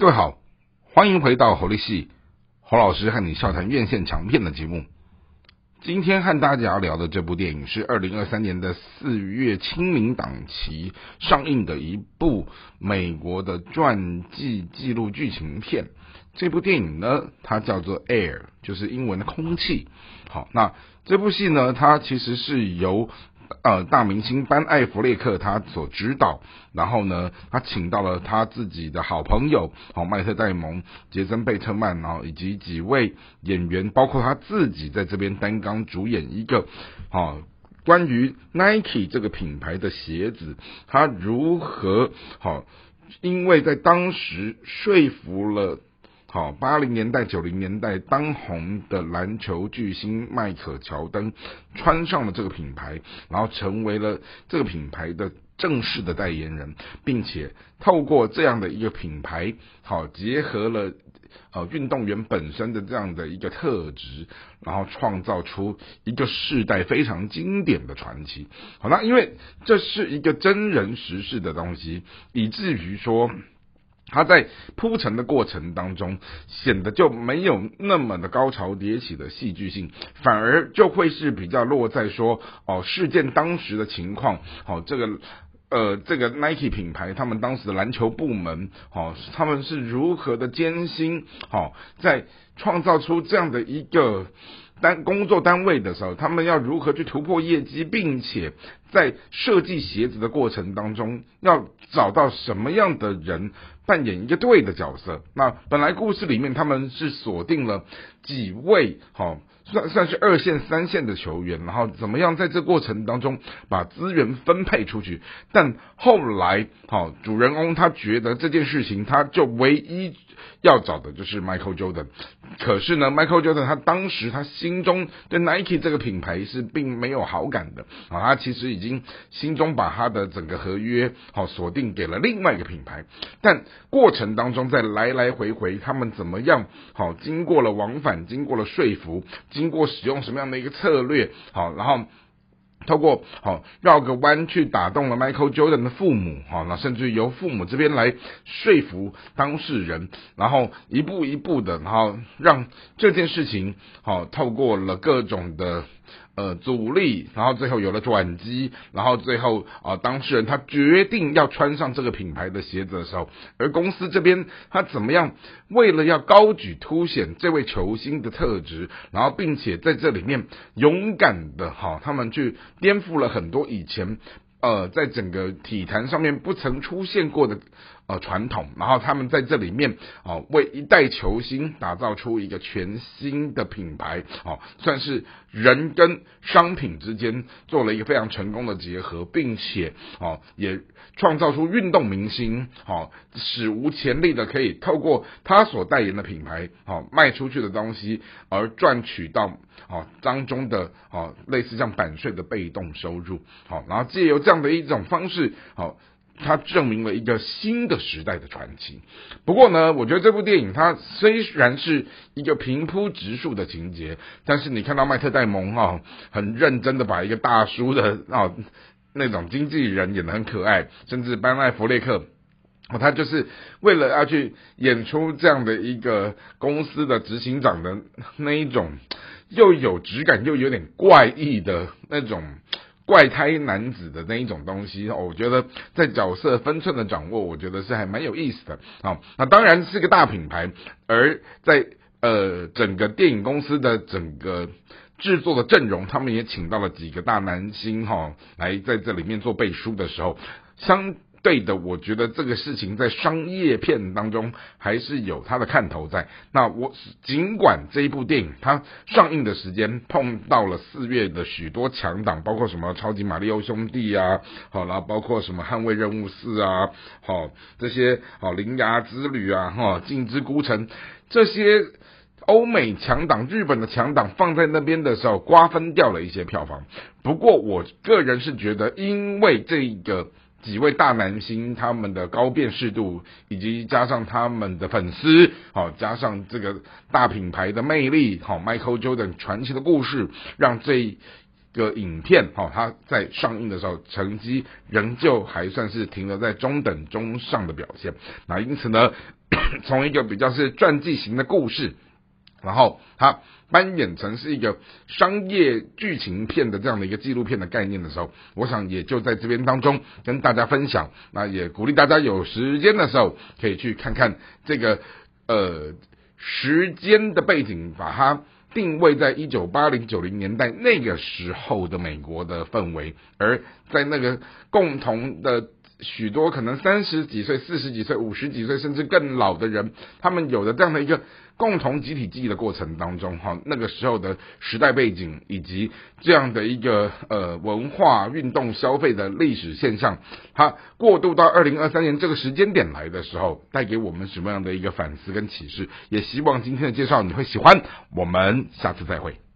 各位好，欢迎回到侯立系侯老师和你笑谈院线强片的节目。今天和大家聊的这部电影是二零二三年的四月清明档期上映的一部美国的传记纪录剧情片。这部电影呢，它叫做《Air》，就是英文的空气。好，那这部戏呢，它其实是由。呃，大明星班艾弗列克他所指导，然后呢，他请到了他自己的好朋友，好麦特戴蒙、杰森贝特曼，然后以及几位演员，包括他自己在这边担纲主演一个，好关于 Nike 这个品牌的鞋子，他如何好，因为在当时说服了。好，八零年代、九零年代当红的篮球巨星迈克乔丹穿上了这个品牌，然后成为了这个品牌的正式的代言人，并且透过这样的一个品牌，好结合了呃运动员本身的这样的一个特质，然后创造出一个世代非常经典的传奇。好，那因为这是一个真人实事的东西，以至于说。他在铺陈的过程当中，显得就没有那么的高潮迭起的戏剧性，反而就会是比较落在说哦事件当时的情况，哦这个呃这个 Nike 品牌他们当时的篮球部门，哦他们是如何的艰辛，哦在创造出这样的一个。单工作单位的时候，他们要如何去突破业绩，并且在设计鞋子的过程当中，要找到什么样的人扮演一个对的角色？那本来故事里面他们是锁定了几位，好算算是二线、三线的球员，然后怎么样在这过程当中把资源分配出去？但后来，好主人翁他觉得这件事情，他就唯一。要找的就是 Michael Jordan，可是呢，Michael Jordan 他当时他心中对 Nike 这个品牌是并没有好感的啊，他其实已已经心中把他的整个合约好锁定给了另外一个品牌，但过程当中在来来回回他们怎么样好，经过了往返，经过了说服，经过使用什么样的一个策略好，然后。透过好绕个弯去打动了 Michael Jordan 的父母，哈，那甚至由父母这边来说服当事人，然后一步一步的，然后让这件事情好透过了各种的。呃，阻力，然后最后有了转机，然后最后啊，当事人他决定要穿上这个品牌的鞋子的时候，而公司这边他怎么样？为了要高举凸显这位球星的特质，然后并且在这里面勇敢的哈，他们去颠覆了很多以前呃，在整个体坛上面不曾出现过的。呃，传统，然后他们在这里面哦，为一代球星打造出一个全新的品牌，哦，算是人跟商品之间做了一个非常成功的结合，并且哦，也创造出运动明星，哦，史无前例的可以透过他所代言的品牌，哦，卖出去的东西而赚取到哦当中的哦类似像版税的被动收入，好，然后借由这样的一种方式，好。它证明了一个新的时代的传奇。不过呢，我觉得这部电影它虽然是一个平铺直述的情节，但是你看到麦特戴蒙哈很认真的把一个大叔的啊那种经纪人演的很可爱，甚至班艾弗列克，他就是为了要去演出这样的一个公司的执行长的那一种又有质感又有点怪异的那种。怪胎男子的那一种东西，我觉得在角色分寸的掌握，我觉得是还蛮有意思的啊。那当然是个大品牌，而在呃整个电影公司的整个制作的阵容，他们也请到了几个大男星哈，来在这里面做背书的时候，相。对的，我觉得这个事情在商业片当中还是有它的看头在。那我尽管这一部电影它上映的时间碰到了四月的许多强档，包括什么超级马里奥兄弟啊，好，然后包括什么捍卫任务四啊，好这些好铃芽之旅啊，哈，镜之孤城这些欧美强档、日本的强档放在那边的时候，瓜分掉了一些票房。不过我个人是觉得，因为这个。几位大男星他们的高辨识度，以及加上他们的粉丝，好加上这个大品牌的魅力，好 Michael Jordan 传奇的故事，让这个影片，哈，它在上映的时候成绩仍旧还算是停留在中等中上的表现。那因此呢，从一个比较是传记型的故事，然后它扮演成是一个商业剧情片的这样的一个纪录片的概念的时候，我想也就在这边当中跟大家分享。那也鼓励大家有时间的时候可以去看看这个呃时间的背景，把它。定位在一九八零九零年代那个时候的美国的氛围，而在那个共同的许多可能三十几岁、四十几岁、五十几岁甚至更老的人，他们有的这样的一个。共同集体记忆的过程当中，哈，那个时候的时代背景以及这样的一个呃文化运动消费的历史现象，它过渡到二零二三年这个时间点来的时候，带给我们什么样的一个反思跟启示？也希望今天的介绍你会喜欢。我们下次再会。